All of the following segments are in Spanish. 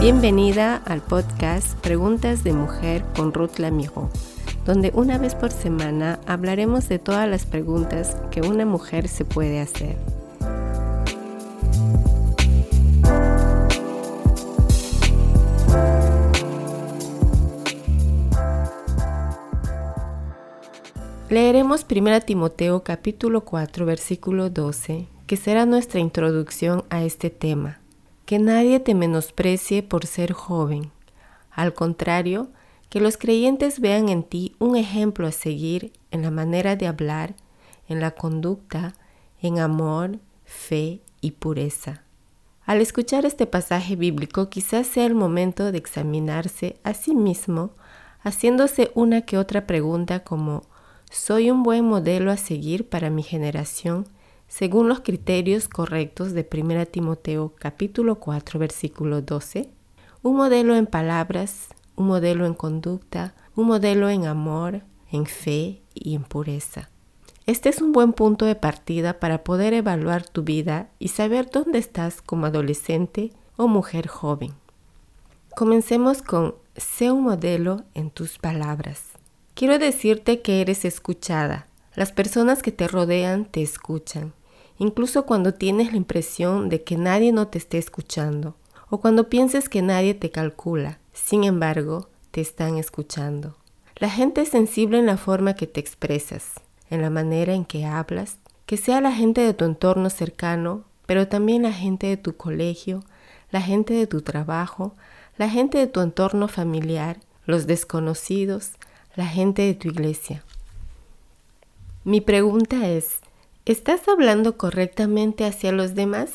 Bienvenida al podcast Preguntas de Mujer con Ruth Lamijo, donde una vez por semana hablaremos de todas las preguntas que una mujer se puede hacer. Leeremos 1 Timoteo capítulo 4 versículo 12, que será nuestra introducción a este tema que nadie te menosprecie por ser joven. Al contrario, que los creyentes vean en ti un ejemplo a seguir en la manera de hablar, en la conducta, en amor, fe y pureza. Al escuchar este pasaje bíblico quizás sea el momento de examinarse a sí mismo, haciéndose una que otra pregunta como ¿soy un buen modelo a seguir para mi generación? Según los criterios correctos de 1 Timoteo capítulo 4 versículo 12, un modelo en palabras, un modelo en conducta, un modelo en amor, en fe y en pureza. Este es un buen punto de partida para poder evaluar tu vida y saber dónde estás como adolescente o mujer joven. Comencemos con sé un modelo en tus palabras. Quiero decirte que eres escuchada. Las personas que te rodean te escuchan incluso cuando tienes la impresión de que nadie no te esté escuchando o cuando pienses que nadie te calcula. Sin embargo, te están escuchando. La gente es sensible en la forma que te expresas, en la manera en que hablas, que sea la gente de tu entorno cercano, pero también la gente de tu colegio, la gente de tu trabajo, la gente de tu entorno familiar, los desconocidos, la gente de tu iglesia. Mi pregunta es, ¿Estás hablando correctamente hacia los demás?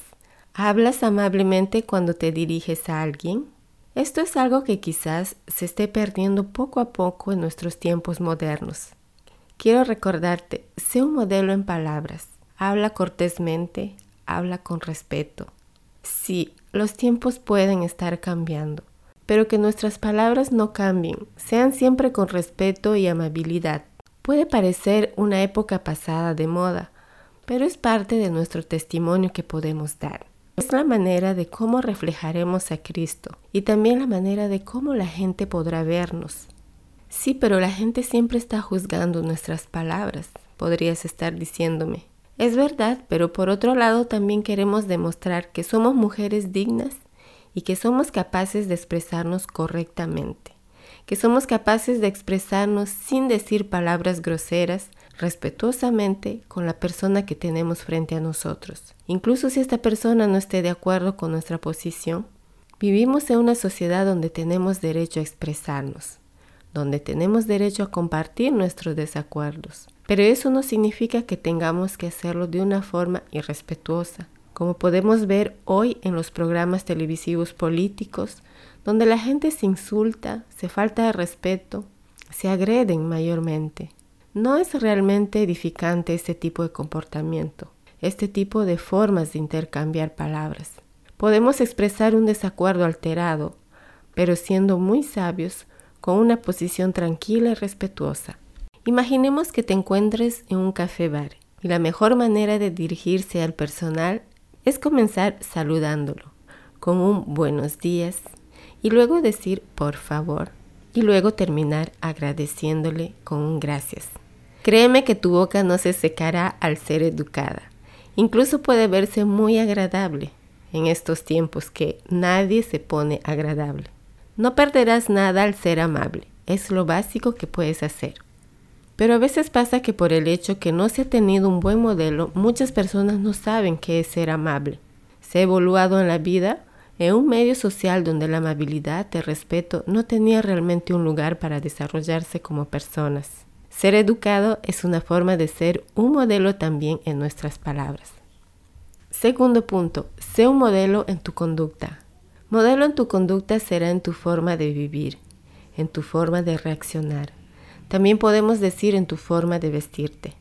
¿Hablas amablemente cuando te diriges a alguien? Esto es algo que quizás se esté perdiendo poco a poco en nuestros tiempos modernos. Quiero recordarte, sé un modelo en palabras. Habla cortésmente, habla con respeto. Sí, los tiempos pueden estar cambiando, pero que nuestras palabras no cambien, sean siempre con respeto y amabilidad. Puede parecer una época pasada de moda, pero es parte de nuestro testimonio que podemos dar. Es la manera de cómo reflejaremos a Cristo y también la manera de cómo la gente podrá vernos. Sí, pero la gente siempre está juzgando nuestras palabras, podrías estar diciéndome. Es verdad, pero por otro lado también queremos demostrar que somos mujeres dignas y que somos capaces de expresarnos correctamente, que somos capaces de expresarnos sin decir palabras groseras respetuosamente con la persona que tenemos frente a nosotros. Incluso si esta persona no esté de acuerdo con nuestra posición, vivimos en una sociedad donde tenemos derecho a expresarnos, donde tenemos derecho a compartir nuestros desacuerdos. Pero eso no significa que tengamos que hacerlo de una forma irrespetuosa, como podemos ver hoy en los programas televisivos políticos, donde la gente se insulta, se falta de respeto, se agreden mayormente. No es realmente edificante este tipo de comportamiento, este tipo de formas de intercambiar palabras. Podemos expresar un desacuerdo alterado, pero siendo muy sabios, con una posición tranquila y respetuosa. Imaginemos que te encuentres en un café bar y la mejor manera de dirigirse al personal es comenzar saludándolo con un buenos días y luego decir por favor y luego terminar agradeciéndole con un gracias. Créeme que tu boca no se secará al ser educada. Incluso puede verse muy agradable en estos tiempos que nadie se pone agradable. No perderás nada al ser amable. Es lo básico que puedes hacer. Pero a veces pasa que por el hecho que no se ha tenido un buen modelo, muchas personas no saben qué es ser amable. Se ha evoluado en la vida en un medio social donde la amabilidad, el respeto, no tenía realmente un lugar para desarrollarse como personas. Ser educado es una forma de ser un modelo también en nuestras palabras. Segundo punto, sé un modelo en tu conducta. Modelo en tu conducta será en tu forma de vivir, en tu forma de reaccionar. También podemos decir en tu forma de vestirte.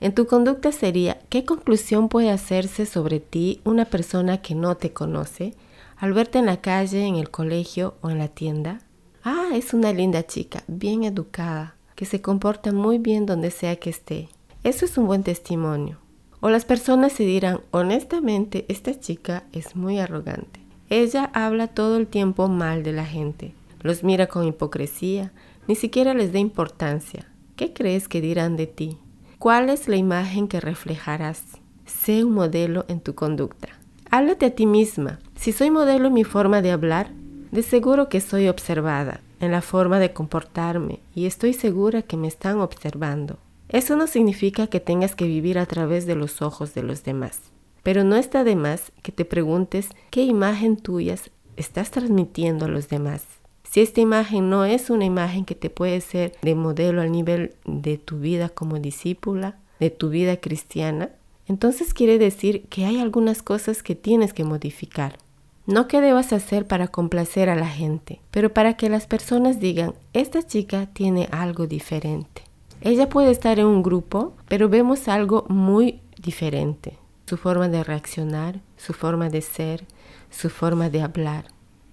En tu conducta sería, ¿qué conclusión puede hacerse sobre ti una persona que no te conoce al verte en la calle, en el colegio o en la tienda? Ah, es una linda chica, bien educada que se comporta muy bien donde sea que esté. Eso es un buen testimonio. O las personas se dirán, honestamente, esta chica es muy arrogante. Ella habla todo el tiempo mal de la gente, los mira con hipocresía, ni siquiera les da importancia. ¿Qué crees que dirán de ti? ¿Cuál es la imagen que reflejarás? Sé un modelo en tu conducta. Háblate a ti misma. Si soy modelo en mi forma de hablar, de seguro que soy observada en la forma de comportarme y estoy segura que me están observando. Eso no significa que tengas que vivir a través de los ojos de los demás, pero no está de más que te preguntes qué imagen tuyas estás transmitiendo a los demás. Si esta imagen no es una imagen que te puede ser de modelo al nivel de tu vida como discípula, de tu vida cristiana, entonces quiere decir que hay algunas cosas que tienes que modificar. No que debas hacer para complacer a la gente, pero para que las personas digan, esta chica tiene algo diferente. Ella puede estar en un grupo, pero vemos algo muy diferente. Su forma de reaccionar, su forma de ser, su forma de hablar.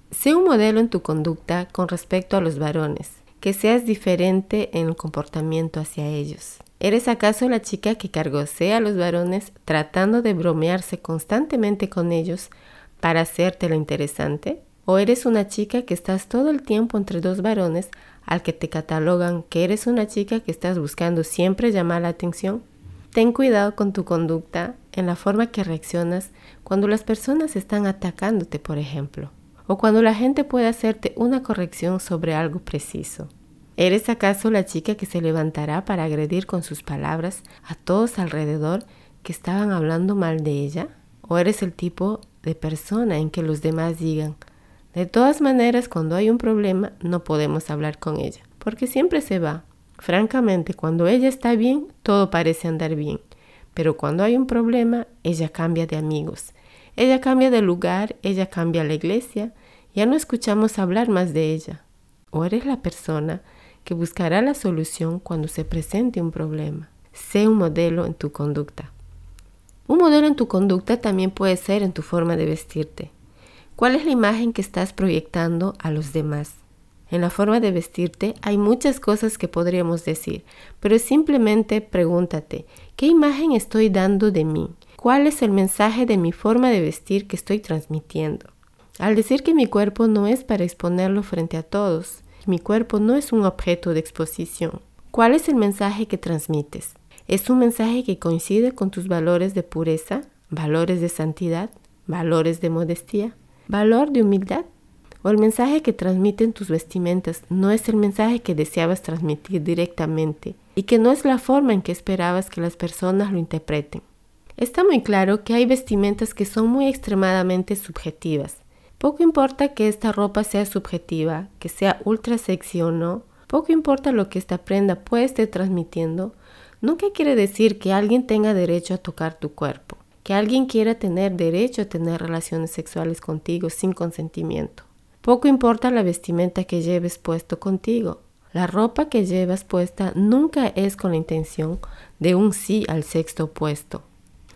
Sé un modelo en tu conducta con respecto a los varones, que seas diferente en el comportamiento hacia ellos. ¿Eres acaso la chica que cargosea a los varones tratando de bromearse constantemente con ellos para hacerte lo interesante? ¿O eres una chica que estás todo el tiempo entre dos varones al que te catalogan que eres una chica que estás buscando siempre llamar la atención? Ten cuidado con tu conducta en la forma que reaccionas cuando las personas están atacándote, por ejemplo, o cuando la gente puede hacerte una corrección sobre algo preciso. ¿Eres acaso la chica que se levantará para agredir con sus palabras a todos alrededor que estaban hablando mal de ella? ¿O eres el tipo de persona en que los demás digan, de todas maneras, cuando hay un problema, no podemos hablar con ella, porque siempre se va. Francamente, cuando ella está bien, todo parece andar bien, pero cuando hay un problema, ella cambia de amigos, ella cambia de lugar, ella cambia la iglesia, ya no escuchamos hablar más de ella. O eres la persona que buscará la solución cuando se presente un problema. Sé un modelo en tu conducta. Un modelo en tu conducta también puede ser en tu forma de vestirte. ¿Cuál es la imagen que estás proyectando a los demás? En la forma de vestirte hay muchas cosas que podríamos decir, pero simplemente pregúntate, ¿qué imagen estoy dando de mí? ¿Cuál es el mensaje de mi forma de vestir que estoy transmitiendo? Al decir que mi cuerpo no es para exponerlo frente a todos, mi cuerpo no es un objeto de exposición. ¿Cuál es el mensaje que transmites? ¿Es un mensaje que coincide con tus valores de pureza, valores de santidad, valores de modestia? valor de humildad o el mensaje que transmiten tus vestimentas no es el mensaje que deseabas transmitir directamente y que no es la forma en que esperabas que las personas lo interpreten. Está muy claro que hay vestimentas que son muy extremadamente subjetivas. Poco importa que esta ropa sea subjetiva, que sea ultra sexy o no, poco importa lo que esta prenda puede estar transmitiendo, nunca quiere decir que alguien tenga derecho a tocar tu cuerpo que alguien quiera tener derecho a tener relaciones sexuales contigo sin consentimiento. Poco importa la vestimenta que lleves puesto contigo. La ropa que llevas puesta nunca es con la intención de un sí al sexto opuesto.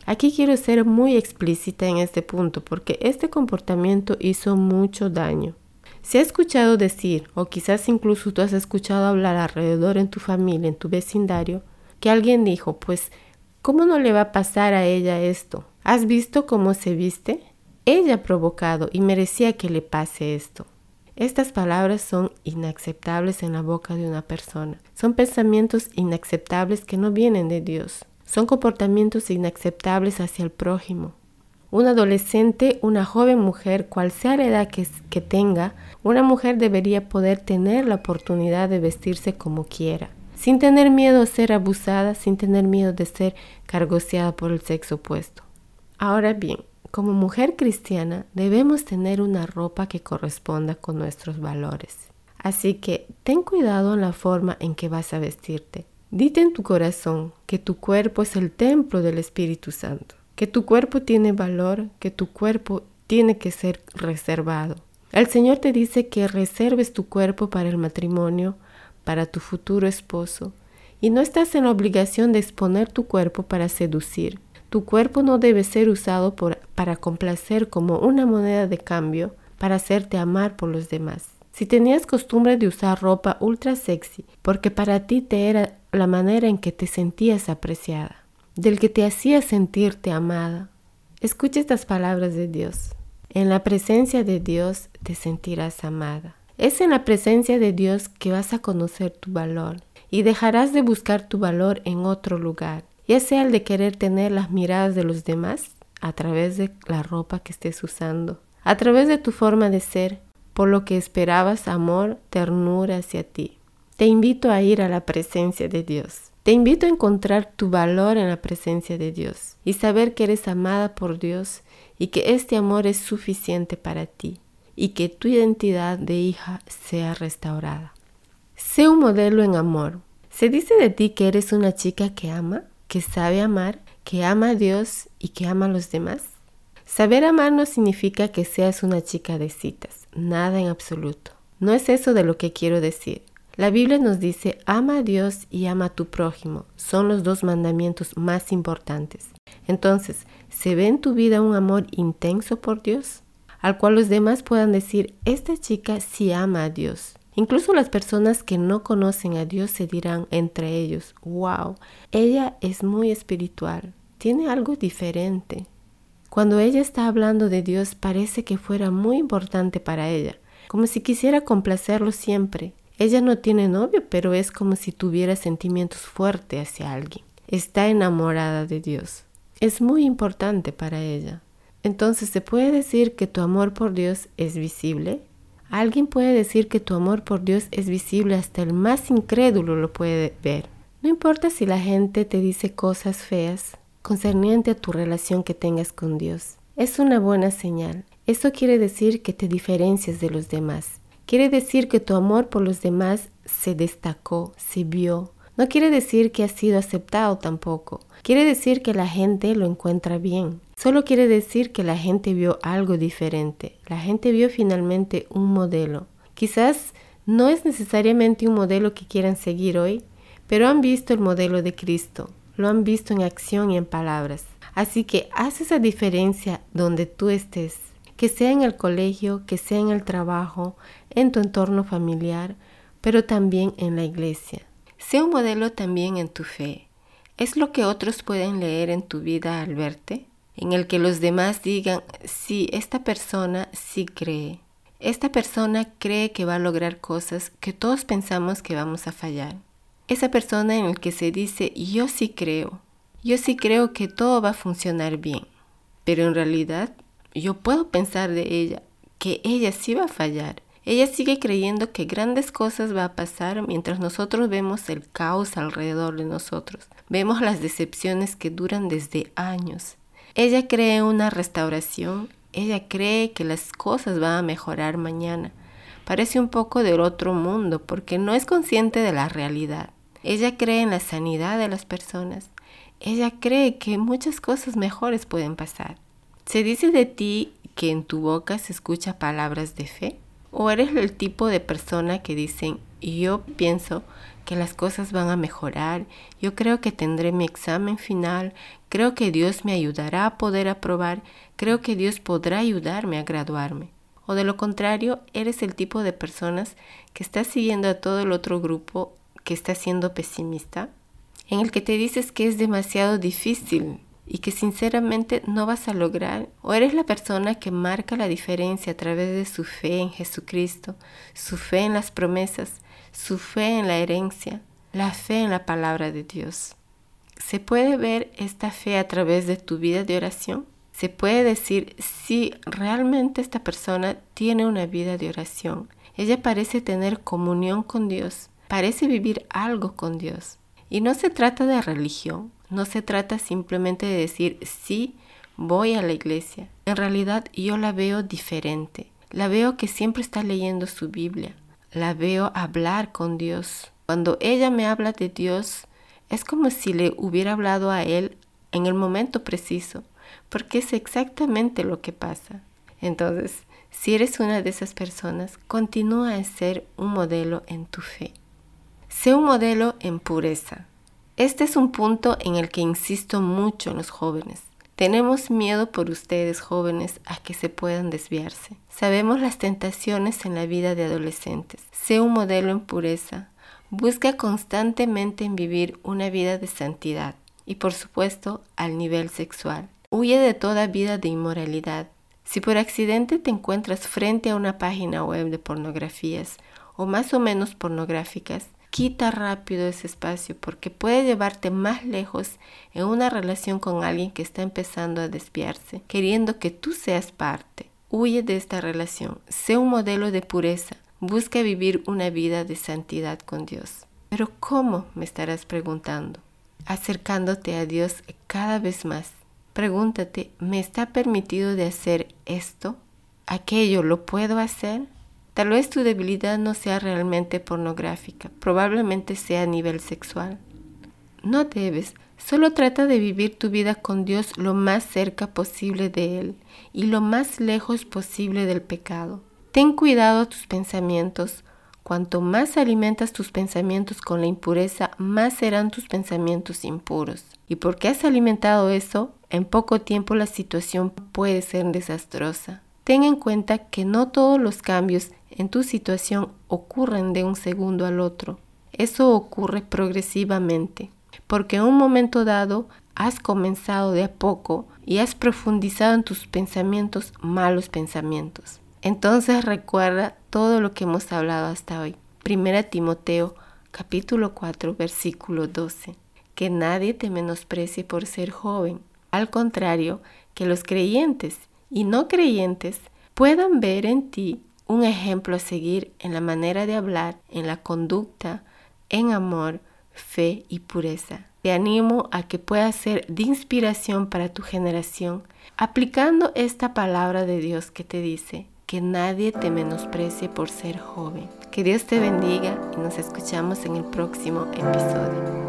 Aquí quiero ser muy explícita en este punto porque este comportamiento hizo mucho daño. Se ha escuchado decir, o quizás incluso tú has escuchado hablar alrededor en tu familia, en tu vecindario, que alguien dijo, pues ¿Cómo no le va a pasar a ella esto? ¿Has visto cómo se viste? Ella ha provocado y merecía que le pase esto. Estas palabras son inaceptables en la boca de una persona. Son pensamientos inaceptables que no vienen de Dios. Son comportamientos inaceptables hacia el prójimo. Un adolescente, una joven mujer, cual sea la edad que, que tenga, una mujer debería poder tener la oportunidad de vestirse como quiera sin tener miedo a ser abusada, sin tener miedo de ser cargoseada por el sexo opuesto. Ahora bien, como mujer cristiana debemos tener una ropa que corresponda con nuestros valores. Así que ten cuidado en la forma en que vas a vestirte. Dite en tu corazón que tu cuerpo es el templo del Espíritu Santo, que tu cuerpo tiene valor, que tu cuerpo tiene que ser reservado. El Señor te dice que reserves tu cuerpo para el matrimonio, para tu futuro esposo y no estás en la obligación de exponer tu cuerpo para seducir. Tu cuerpo no debe ser usado para complacer como una moneda de cambio para hacerte amar por los demás. Si tenías costumbre de usar ropa ultra sexy, porque para ti te era la manera en que te sentías apreciada, del que te hacía sentirte amada, escucha estas palabras de Dios. En la presencia de Dios te sentirás amada. Es en la presencia de Dios que vas a conocer tu valor y dejarás de buscar tu valor en otro lugar, ya sea el de querer tener las miradas de los demás a través de la ropa que estés usando, a través de tu forma de ser, por lo que esperabas amor, ternura hacia ti. Te invito a ir a la presencia de Dios. Te invito a encontrar tu valor en la presencia de Dios y saber que eres amada por Dios y que este amor es suficiente para ti y que tu identidad de hija sea restaurada. Sé un modelo en amor. Se dice de ti que eres una chica que ama, que sabe amar, que ama a Dios y que ama a los demás. Saber amar no significa que seas una chica de citas, nada en absoluto. No es eso de lo que quiero decir. La Biblia nos dice, ama a Dios y ama a tu prójimo. Son los dos mandamientos más importantes. Entonces, ¿se ve en tu vida un amor intenso por Dios? Al cual los demás puedan decir, esta chica sí ama a Dios. Incluso las personas que no conocen a Dios se dirán entre ellos, wow, ella es muy espiritual, tiene algo diferente. Cuando ella está hablando de Dios parece que fuera muy importante para ella, como si quisiera complacerlo siempre. Ella no tiene novio, pero es como si tuviera sentimientos fuertes hacia alguien. Está enamorada de Dios. Es muy importante para ella. Entonces, ¿se puede decir que tu amor por Dios es visible? Alguien puede decir que tu amor por Dios es visible, hasta el más incrédulo lo puede ver. No importa si la gente te dice cosas feas concerniente a tu relación que tengas con Dios. Es una buena señal. Eso quiere decir que te diferencias de los demás. Quiere decir que tu amor por los demás se destacó, se vio. No quiere decir que ha sido aceptado tampoco. Quiere decir que la gente lo encuentra bien. Solo quiere decir que la gente vio algo diferente. La gente vio finalmente un modelo. Quizás no es necesariamente un modelo que quieran seguir hoy, pero han visto el modelo de Cristo. Lo han visto en acción y en palabras. Así que haz esa diferencia donde tú estés que sea en el colegio, que sea en el trabajo, en tu entorno familiar, pero también en la iglesia. Sea un modelo también en tu fe. Es lo que otros pueden leer en tu vida al verte, en el que los demás digan, sí, esta persona sí cree. Esta persona cree que va a lograr cosas que todos pensamos que vamos a fallar. Esa persona en el que se dice, yo sí creo, yo sí creo que todo va a funcionar bien, pero en realidad yo puedo pensar de ella que ella sí va a fallar. Ella sigue creyendo que grandes cosas va a pasar mientras nosotros vemos el caos alrededor de nosotros. Vemos las decepciones que duran desde años. Ella cree una restauración. Ella cree que las cosas van a mejorar mañana. Parece un poco del otro mundo porque no es consciente de la realidad. Ella cree en la sanidad de las personas. Ella cree que muchas cosas mejores pueden pasar. ¿Se dice de ti que en tu boca se escucha palabras de fe? ¿O eres el tipo de persona que dicen, yo pienso que las cosas van a mejorar, yo creo que tendré mi examen final, creo que Dios me ayudará a poder aprobar, creo que Dios podrá ayudarme a graduarme? O de lo contrario, eres el tipo de personas que está siguiendo a todo el otro grupo que está siendo pesimista, en el que te dices que es demasiado difícil y que sinceramente no vas a lograr, o eres la persona que marca la diferencia a través de su fe en Jesucristo, su fe en las promesas, su fe en la herencia, la fe en la palabra de Dios. ¿Se puede ver esta fe a través de tu vida de oración? Se puede decir si realmente esta persona tiene una vida de oración. Ella parece tener comunión con Dios, parece vivir algo con Dios. Y no se trata de religión, no se trata simplemente de decir sí, voy a la iglesia. En realidad yo la veo diferente. La veo que siempre está leyendo su Biblia. La veo hablar con Dios. Cuando ella me habla de Dios, es como si le hubiera hablado a Él en el momento preciso, porque es exactamente lo que pasa. Entonces, si eres una de esas personas, continúa a ser un modelo en tu fe. Sé un modelo en pureza. Este es un punto en el que insisto mucho en los jóvenes. Tenemos miedo por ustedes jóvenes a que se puedan desviarse. Sabemos las tentaciones en la vida de adolescentes. Sé un modelo en pureza. Busca constantemente en vivir una vida de santidad y por supuesto al nivel sexual. Huye de toda vida de inmoralidad. Si por accidente te encuentras frente a una página web de pornografías o más o menos pornográficas, quita rápido ese espacio porque puede llevarte más lejos en una relación con alguien que está empezando a desviarse, queriendo que tú seas parte. Huye de esta relación, sé un modelo de pureza, busca vivir una vida de santidad con Dios. Pero ¿cómo? me estarás preguntando. Acercándote a Dios cada vez más Pregúntate, ¿me está permitido de hacer esto? ¿Aquello lo puedo hacer? Tal vez tu debilidad no sea realmente pornográfica, probablemente sea a nivel sexual. No debes, solo trata de vivir tu vida con Dios lo más cerca posible de Él y lo más lejos posible del pecado. Ten cuidado a tus pensamientos. Cuanto más alimentas tus pensamientos con la impureza, más serán tus pensamientos impuros. ¿Y por qué has alimentado eso? En poco tiempo la situación puede ser desastrosa. Ten en cuenta que no todos los cambios en tu situación ocurren de un segundo al otro. Eso ocurre progresivamente, porque en un momento dado has comenzado de a poco y has profundizado en tus pensamientos malos pensamientos. Entonces recuerda todo lo que hemos hablado hasta hoy. Primera Timoteo capítulo 4 versículo 12. Que nadie te menosprecie por ser joven al contrario, que los creyentes y no creyentes puedan ver en ti un ejemplo a seguir en la manera de hablar, en la conducta, en amor, fe y pureza. Te animo a que puedas ser de inspiración para tu generación, aplicando esta palabra de Dios que te dice, que nadie te menosprecie por ser joven. Que Dios te bendiga y nos escuchamos en el próximo episodio.